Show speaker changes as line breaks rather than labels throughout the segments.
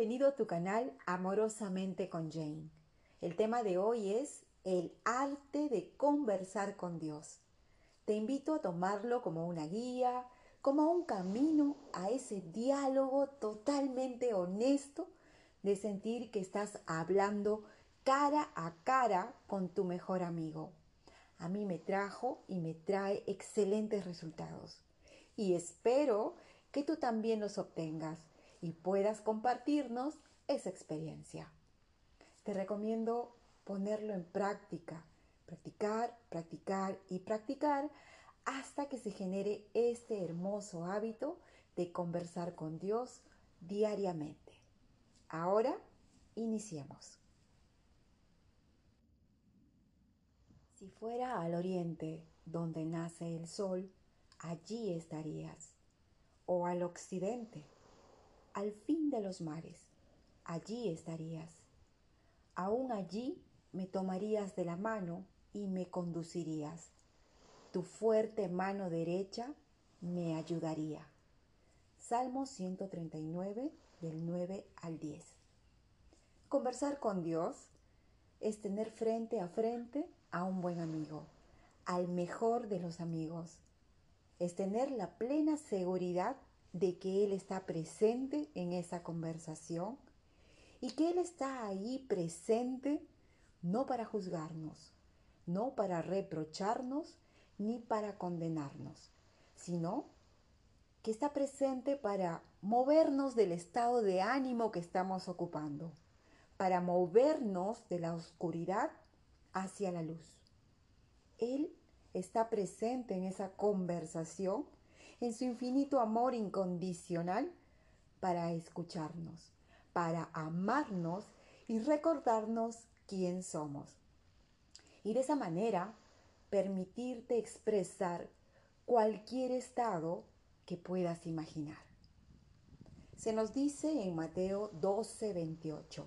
Bienvenido a tu canal Amorosamente con Jane. El tema de hoy es el arte de conversar con Dios. Te invito a tomarlo como una guía, como un camino a ese diálogo totalmente honesto de sentir que estás hablando cara a cara con tu mejor amigo. A mí me trajo y me trae excelentes resultados. Y espero que tú también los obtengas y puedas compartirnos esa experiencia. Te recomiendo ponerlo en práctica, practicar, practicar y practicar hasta que se genere este hermoso hábito de conversar con Dios diariamente. Ahora, iniciemos. Si fuera al oriente, donde nace el sol, allí estarías, o al occidente, al fin de los mares, allí estarías. Aún allí me tomarías de la mano y me conducirías. Tu fuerte mano derecha me ayudaría. Salmo 139 del 9 al 10. Conversar con Dios es tener frente a frente a un buen amigo, al mejor de los amigos. Es tener la plena seguridad de que Él está presente en esa conversación y que Él está ahí presente no para juzgarnos, no para reprocharnos ni para condenarnos, sino que está presente para movernos del estado de ánimo que estamos ocupando, para movernos de la oscuridad hacia la luz. Él está presente en esa conversación en su infinito amor incondicional para escucharnos, para amarnos y recordarnos quién somos. Y de esa manera permitirte expresar cualquier estado que puedas imaginar. Se nos dice en Mateo 12, 28,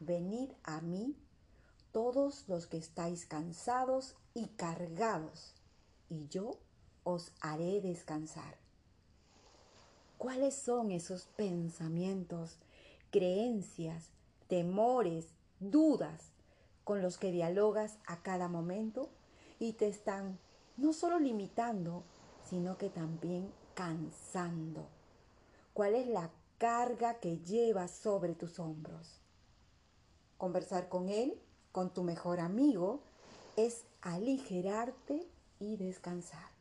venid a mí todos los que estáis cansados y cargados, y yo os haré descansar. ¿Cuáles son esos pensamientos, creencias, temores, dudas con los que dialogas a cada momento y te están no solo limitando, sino que también cansando? ¿Cuál es la carga que llevas sobre tus hombros? Conversar con él, con tu mejor amigo, es aligerarte y descansar.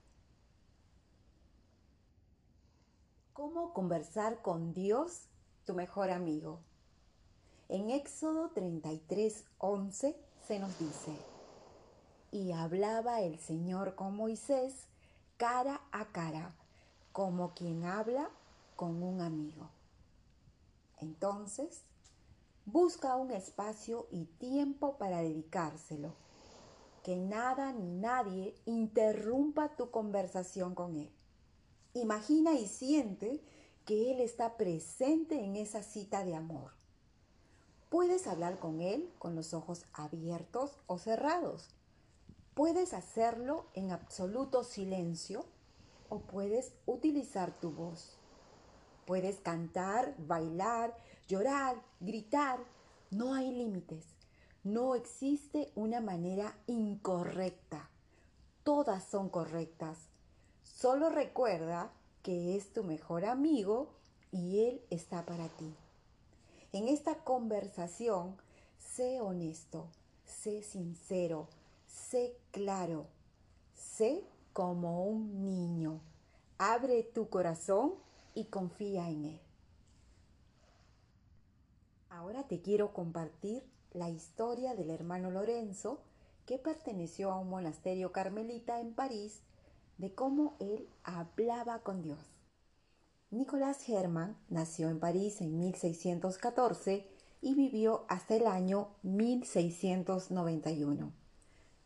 ¿Cómo conversar con Dios, tu mejor amigo? En Éxodo 33, 11 se nos dice, y hablaba el Señor con Moisés cara a cara, como quien habla con un amigo. Entonces, busca un espacio y tiempo para dedicárselo. Que nada ni nadie interrumpa tu conversación con él. Imagina y siente que Él está presente en esa cita de amor. Puedes hablar con Él con los ojos abiertos o cerrados. Puedes hacerlo en absoluto silencio o puedes utilizar tu voz. Puedes cantar, bailar, llorar, gritar. No hay límites. No existe una manera incorrecta. Todas son correctas Solo recuerda que es tu mejor amigo y él está para ti. En esta conversación, sé honesto, sé sincero, sé claro, sé como un niño. Abre tu corazón y confía en él. Ahora te quiero compartir la historia del hermano Lorenzo que perteneció a un monasterio carmelita en París de cómo él hablaba con Dios. Nicolás Hermann nació en París en 1614 y vivió hasta el año 1691.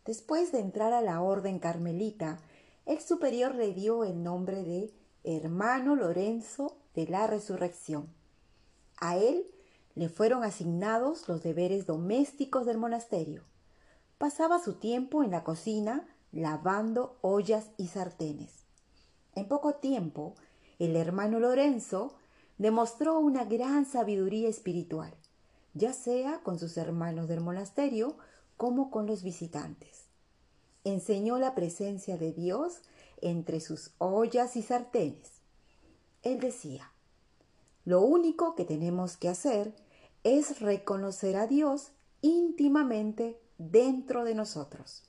Después de entrar a la orden carmelita, el superior le dio el nombre de Hermano Lorenzo de la Resurrección. A él le fueron asignados los deberes domésticos del monasterio. Pasaba su tiempo en la cocina lavando ollas y sartenes. En poco tiempo, el hermano Lorenzo demostró una gran sabiduría espiritual, ya sea con sus hermanos del monasterio como con los visitantes. Enseñó la presencia de Dios entre sus ollas y sartenes. Él decía, lo único que tenemos que hacer es reconocer a Dios íntimamente dentro de nosotros.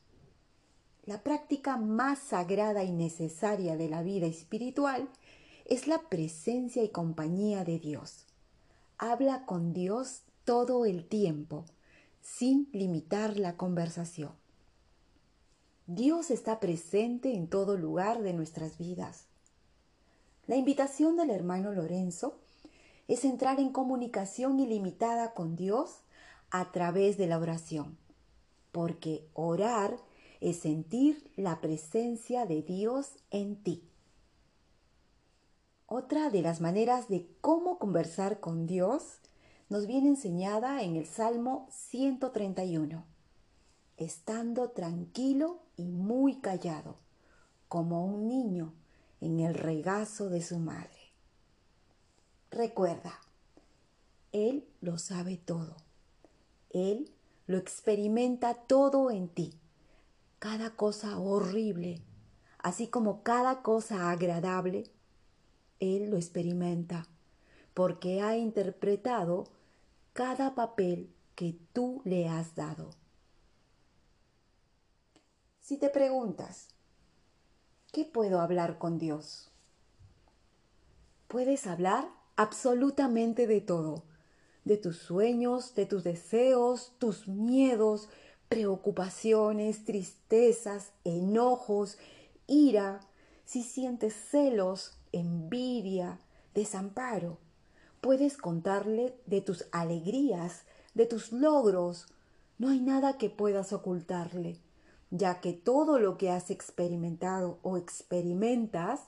La práctica más sagrada y necesaria de la vida espiritual es la presencia y compañía de Dios. Habla con Dios todo el tiempo, sin limitar la conversación. Dios está presente en todo lugar de nuestras vidas. La invitación del hermano Lorenzo es entrar en comunicación ilimitada con Dios a través de la oración, porque orar es sentir la presencia de Dios en ti. Otra de las maneras de cómo conversar con Dios nos viene enseñada en el Salmo 131, estando tranquilo y muy callado, como un niño en el regazo de su madre. Recuerda, Él lo sabe todo. Él lo experimenta todo en ti. Cada cosa horrible, así como cada cosa agradable, Él lo experimenta porque ha interpretado cada papel que tú le has dado. Si te preguntas, ¿qué puedo hablar con Dios? Puedes hablar absolutamente de todo, de tus sueños, de tus deseos, tus miedos, preocupaciones, tristezas, enojos, ira, si sientes celos, envidia, desamparo. Puedes contarle de tus alegrías, de tus logros. No hay nada que puedas ocultarle, ya que todo lo que has experimentado o experimentas,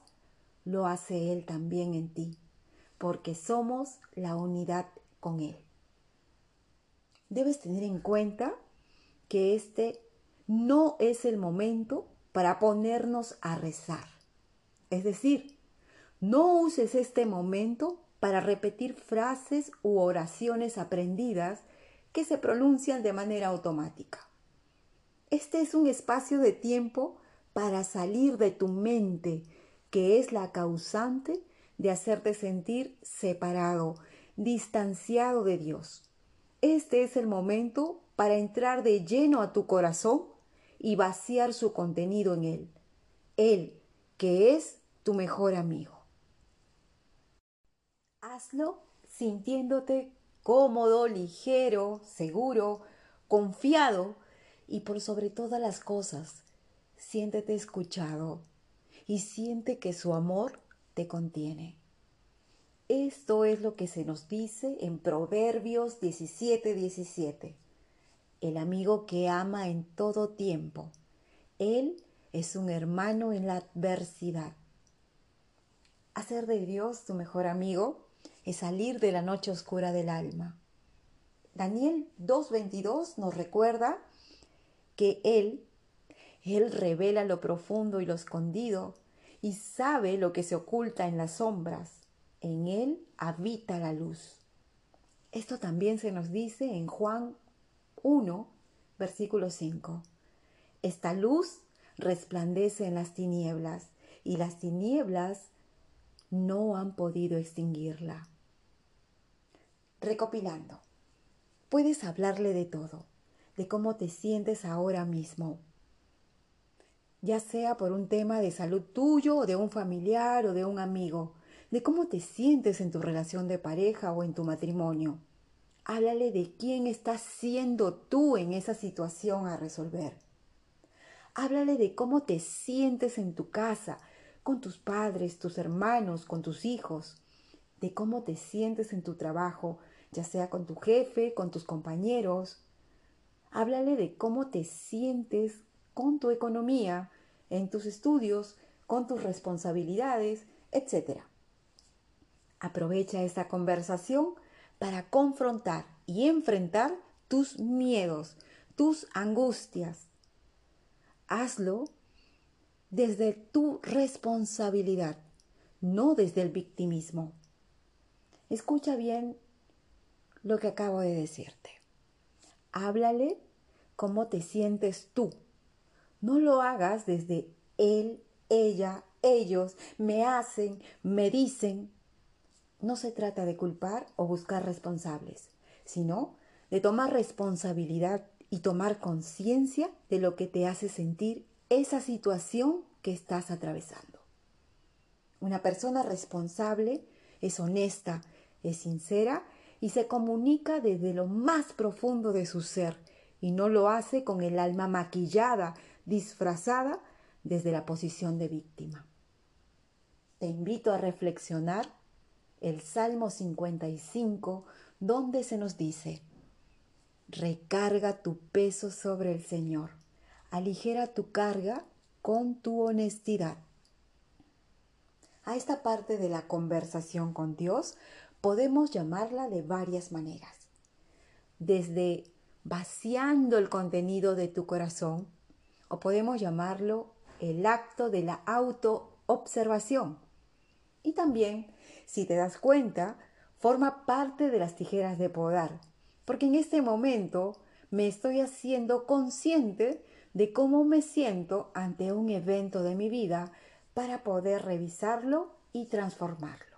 lo hace Él también en ti porque somos la unidad con Él. Debes tener en cuenta que este no es el momento para ponernos a rezar. Es decir, no uses este momento para repetir frases u oraciones aprendidas que se pronuncian de manera automática. Este es un espacio de tiempo para salir de tu mente, que es la causante de hacerte sentir separado, distanciado de Dios. Este es el momento para entrar de lleno a tu corazón y vaciar su contenido en Él. Él, que es tu mejor amigo. Hazlo sintiéndote cómodo, ligero, seguro, confiado y por sobre todas las cosas, siéntete escuchado y siente que su amor te contiene. Esto es lo que se nos dice en Proverbios 17:17. 17. El amigo que ama en todo tiempo. Él es un hermano en la adversidad. Hacer de Dios tu mejor amigo es salir de la noche oscura del alma. Daniel 2.22 nos recuerda que Él, Él revela lo profundo y lo escondido y sabe lo que se oculta en las sombras. En Él habita la luz. Esto también se nos dice en Juan 1, versículo 5. Esta luz resplandece en las tinieblas y las tinieblas no han podido extinguirla. Recopilando, puedes hablarle de todo, de cómo te sientes ahora mismo, ya sea por un tema de salud tuyo o de un familiar o de un amigo, de cómo te sientes en tu relación de pareja o en tu matrimonio. Háblale de quién estás siendo tú en esa situación a resolver. Háblale de cómo te sientes en tu casa, con tus padres, tus hermanos, con tus hijos, de cómo te sientes en tu trabajo, ya sea con tu jefe, con tus compañeros. Háblale de cómo te sientes con tu economía, en tus estudios, con tus responsabilidades, etc. Aprovecha esta conversación para confrontar y enfrentar tus miedos, tus angustias. Hazlo desde tu responsabilidad, no desde el victimismo. Escucha bien lo que acabo de decirte. Háblale cómo te sientes tú. No lo hagas desde él, ella, ellos, me hacen, me dicen. No se trata de culpar o buscar responsables, sino de tomar responsabilidad y tomar conciencia de lo que te hace sentir esa situación que estás atravesando. Una persona responsable es honesta, es sincera y se comunica desde lo más profundo de su ser y no lo hace con el alma maquillada, disfrazada desde la posición de víctima. Te invito a reflexionar el Salmo 55, donde se nos dice, recarga tu peso sobre el Señor, aligera tu carga con tu honestidad. A esta parte de la conversación con Dios podemos llamarla de varias maneras. Desde vaciando el contenido de tu corazón, o podemos llamarlo el acto de la autoobservación. Y también, si te das cuenta, forma parte de las tijeras de podar, porque en este momento me estoy haciendo consciente de cómo me siento ante un evento de mi vida para poder revisarlo y transformarlo.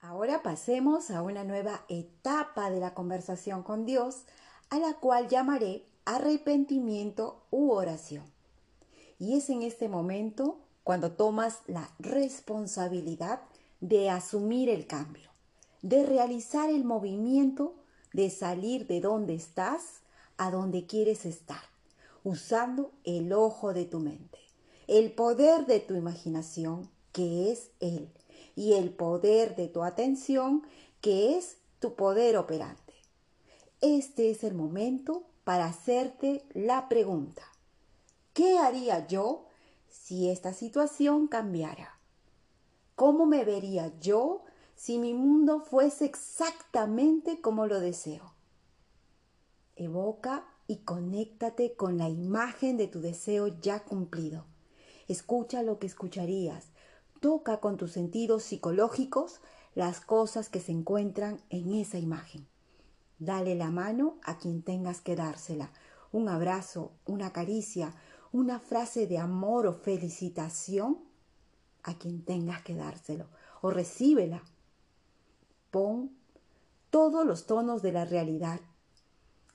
Ahora pasemos a una nueva etapa de la conversación con Dios, a la cual llamaré arrepentimiento u oración. Y es en este momento cuando tomas la responsabilidad de asumir el cambio, de realizar el movimiento, de salir de donde estás a donde quieres estar, usando el ojo de tu mente, el poder de tu imaginación, que es Él, y el poder de tu atención, que es tu poder operante. Este es el momento para hacerte la pregunta, ¿qué haría yo si esta situación cambiara? ¿Cómo me vería yo si mi mundo fuese exactamente como lo deseo? Evoca y conéctate con la imagen de tu deseo ya cumplido. Escucha lo que escucharías. Toca con tus sentidos psicológicos las cosas que se encuentran en esa imagen. Dale la mano a quien tengas que dársela. Un abrazo, una caricia, una frase de amor o felicitación a quien tengas que dárselo. O recíbela. Pon todos los tonos de la realidad.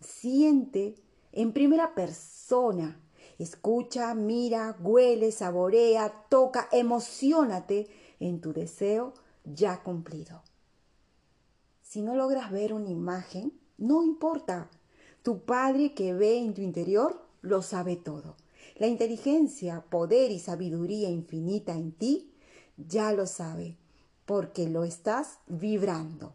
Siente en primera persona. Escucha, mira, huele, saborea, toca, emocionate en tu deseo ya cumplido. Si no logras ver una imagen, no importa. Tu Padre que ve en tu interior lo sabe todo. La inteligencia, poder y sabiduría infinita en ti ya lo sabe, porque lo estás vibrando.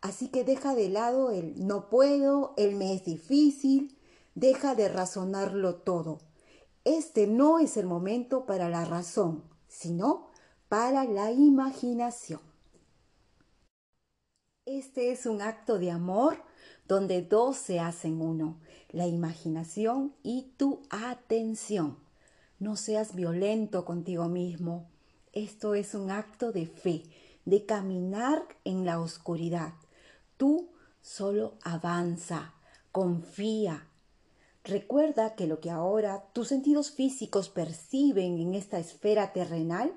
Así que deja de lado el no puedo, el me es difícil, deja de razonarlo todo. Este no es el momento para la razón, sino para la imaginación. Este es un acto de amor donde dos se hacen uno, la imaginación y tu atención. No seas violento contigo mismo. Esto es un acto de fe, de caminar en la oscuridad. Tú solo avanza, confía. Recuerda que lo que ahora tus sentidos físicos perciben en esta esfera terrenal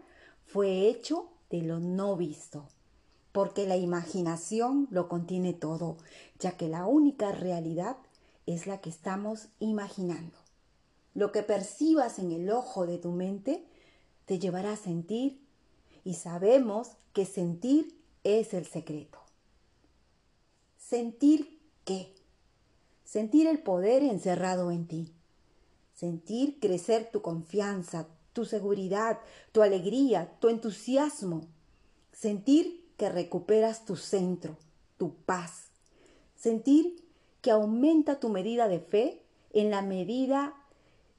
fue hecho de lo no visto porque la imaginación lo contiene todo, ya que la única realidad es la que estamos imaginando. Lo que percibas en el ojo de tu mente te llevará a sentir y sabemos que sentir es el secreto. ¿Sentir qué? Sentir el poder encerrado en ti. Sentir crecer tu confianza, tu seguridad, tu alegría, tu entusiasmo. Sentir que recuperas tu centro, tu paz. Sentir que aumenta tu medida de fe en la medida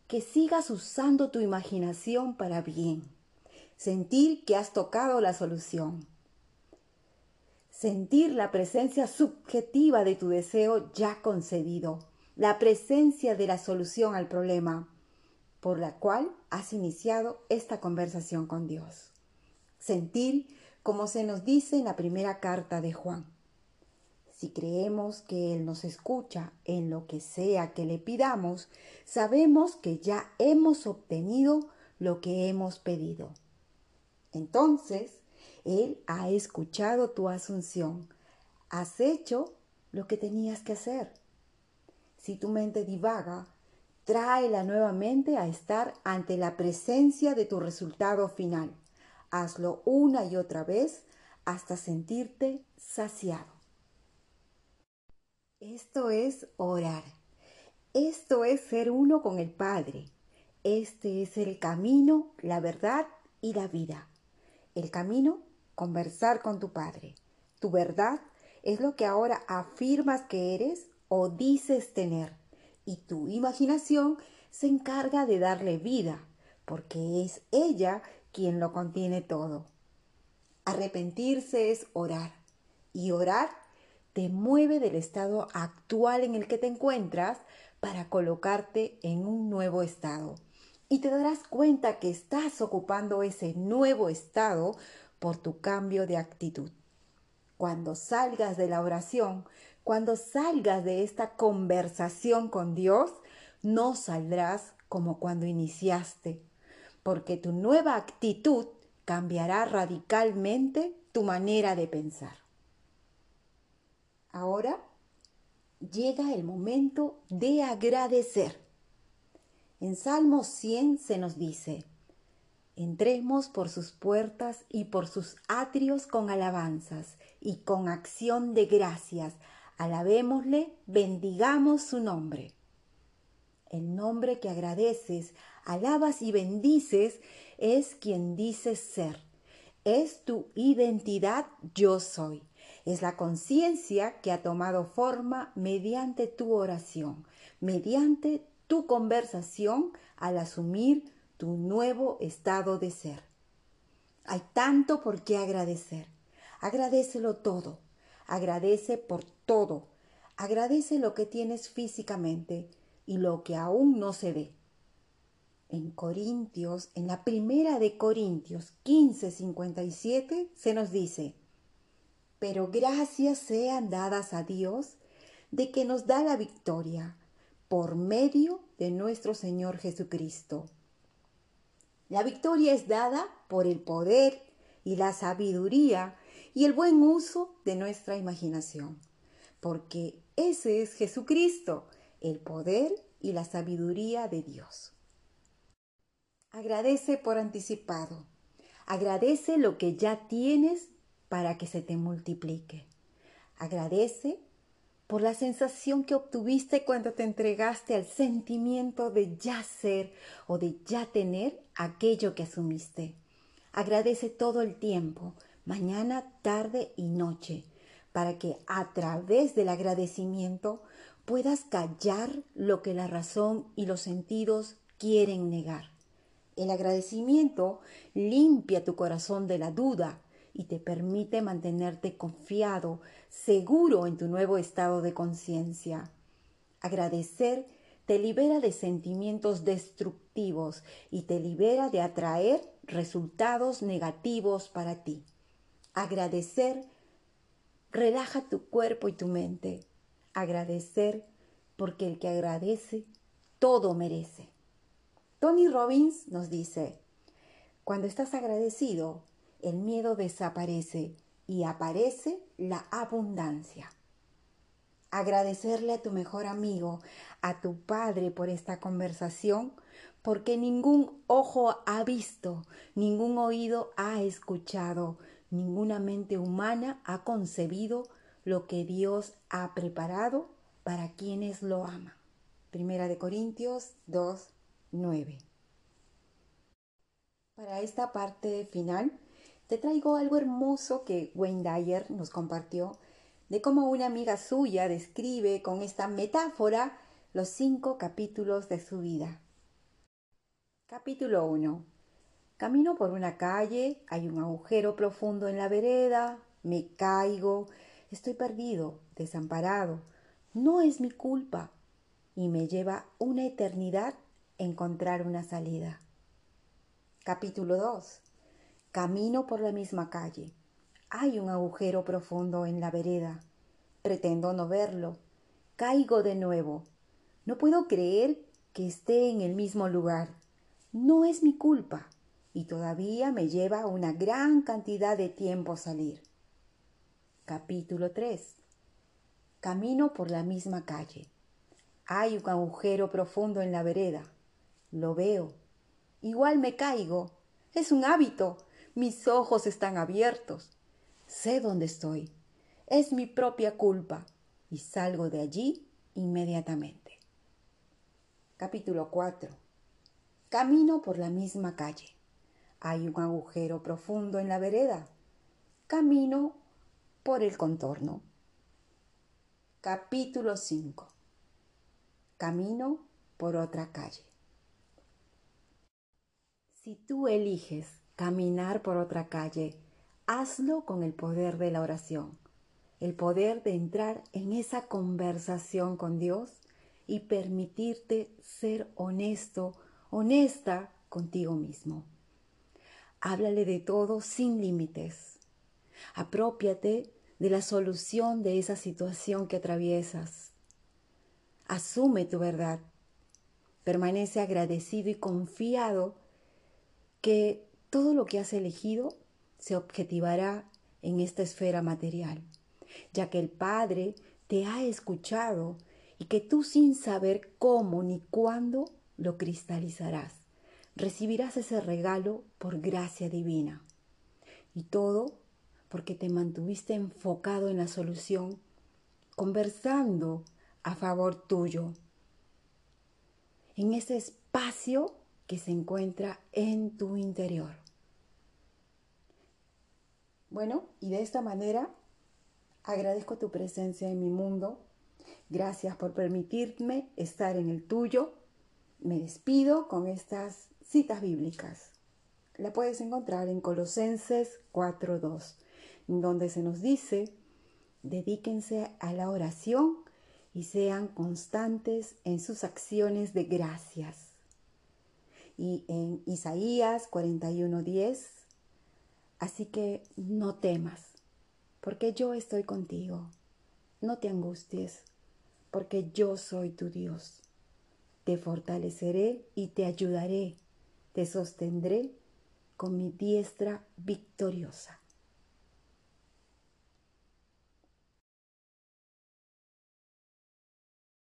que sigas usando tu imaginación para bien. Sentir que has tocado la solución. Sentir la presencia subjetiva de tu deseo ya concedido, la presencia de la solución al problema por la cual has iniciado esta conversación con Dios. Sentir como se nos dice en la primera carta de Juan. Si creemos que Él nos escucha en lo que sea que le pidamos, sabemos que ya hemos obtenido lo que hemos pedido. Entonces, Él ha escuchado tu asunción. Has hecho lo que tenías que hacer. Si tu mente divaga, tráela nuevamente a estar ante la presencia de tu resultado final. Hazlo una y otra vez hasta sentirte saciado. Esto es orar. Esto es ser uno con el Padre. Este es el camino, la verdad y la vida. El camino, conversar con tu Padre. Tu verdad es lo que ahora afirmas que eres o dices tener. Y tu imaginación se encarga de darle vida, porque es ella quien lo contiene todo. Arrepentirse es orar. Y orar te mueve del estado actual en el que te encuentras para colocarte en un nuevo estado. Y te darás cuenta que estás ocupando ese nuevo estado por tu cambio de actitud. Cuando salgas de la oración, cuando salgas de esta conversación con Dios, no saldrás como cuando iniciaste, porque tu nueva actitud cambiará radicalmente tu manera de pensar. Ahora llega el momento de agradecer. En Salmo 100 se nos dice, entremos por sus puertas y por sus atrios con alabanzas y con acción de gracias. Alabémosle, bendigamos su nombre. El nombre que agradeces, alabas y bendices es quien dices ser. Es tu identidad yo soy. Es la conciencia que ha tomado forma mediante tu oración, mediante tu conversación al asumir tu nuevo estado de ser. Hay tanto por qué agradecer. Agradecelo todo. Agradece por todo. Agradece lo que tienes físicamente y lo que aún no se ve. En Corintios, en la primera de Corintios 15, 57, se nos dice, pero gracias sean dadas a Dios de que nos da la victoria por medio de nuestro Señor Jesucristo. La victoria es dada por el poder y la sabiduría y el buen uso de nuestra imaginación, porque ese es Jesucristo, el poder y la sabiduría de Dios. Agradece por anticipado. Agradece lo que ya tienes para que se te multiplique. Agradece por la sensación que obtuviste cuando te entregaste al sentimiento de ya ser o de ya tener aquello que asumiste. Agradece todo el tiempo, mañana, tarde y noche, para que a través del agradecimiento puedas callar lo que la razón y los sentidos quieren negar. El agradecimiento limpia tu corazón de la duda, y te permite mantenerte confiado, seguro en tu nuevo estado de conciencia. Agradecer te libera de sentimientos destructivos y te libera de atraer resultados negativos para ti. Agradecer relaja tu cuerpo y tu mente. Agradecer porque el que agradece todo merece. Tony Robbins nos dice, cuando estás agradecido, el miedo desaparece y aparece la abundancia. Agradecerle a tu mejor amigo, a tu padre por esta conversación, porque ningún ojo ha visto, ningún oído ha escuchado, ninguna mente humana ha concebido lo que Dios ha preparado para quienes lo aman. Primera de Corintios 2, 9. Para esta parte final te traigo algo hermoso que Wayne Dyer nos compartió de cómo una amiga suya describe con esta metáfora los cinco capítulos de su vida. Capítulo 1. Camino por una calle, hay un agujero profundo en la vereda, me caigo, estoy perdido, desamparado, no es mi culpa y me lleva una eternidad encontrar una salida. Capítulo 2. Camino por la misma calle. Hay un agujero profundo en la vereda. Pretendo no verlo. Caigo de nuevo. No puedo creer que esté en el mismo lugar. No es mi culpa y todavía me lleva una gran cantidad de tiempo salir. Capítulo 3. Camino por la misma calle. Hay un agujero profundo en la vereda. Lo veo. Igual me caigo. Es un hábito. Mis ojos están abiertos. Sé dónde estoy. Es mi propia culpa. Y salgo de allí inmediatamente. Capítulo 4. Camino por la misma calle. Hay un agujero profundo en la vereda. Camino por el contorno. Capítulo 5. Camino por otra calle. Si tú eliges caminar por otra calle, hazlo con el poder de la oración, el poder de entrar en esa conversación con Dios y permitirte ser honesto, honesta contigo mismo. Háblale de todo sin límites. Apropiate de la solución de esa situación que atraviesas. Asume tu verdad. Permanece agradecido y confiado que todo lo que has elegido se objetivará en esta esfera material, ya que el Padre te ha escuchado y que tú sin saber cómo ni cuándo lo cristalizarás. Recibirás ese regalo por gracia divina. Y todo porque te mantuviste enfocado en la solución, conversando a favor tuyo, en ese espacio que se encuentra en tu interior. Bueno, y de esta manera agradezco tu presencia en mi mundo. Gracias por permitirme estar en el tuyo. Me despido con estas citas bíblicas. La puedes encontrar en Colosenses 4.2 donde se nos dice, dedíquense a la oración y sean constantes en sus acciones de gracias. Y en Isaías 41:10, así que no temas, porque yo estoy contigo. No te angusties, porque yo soy tu Dios. Te fortaleceré y te ayudaré, te sostendré con mi diestra victoriosa.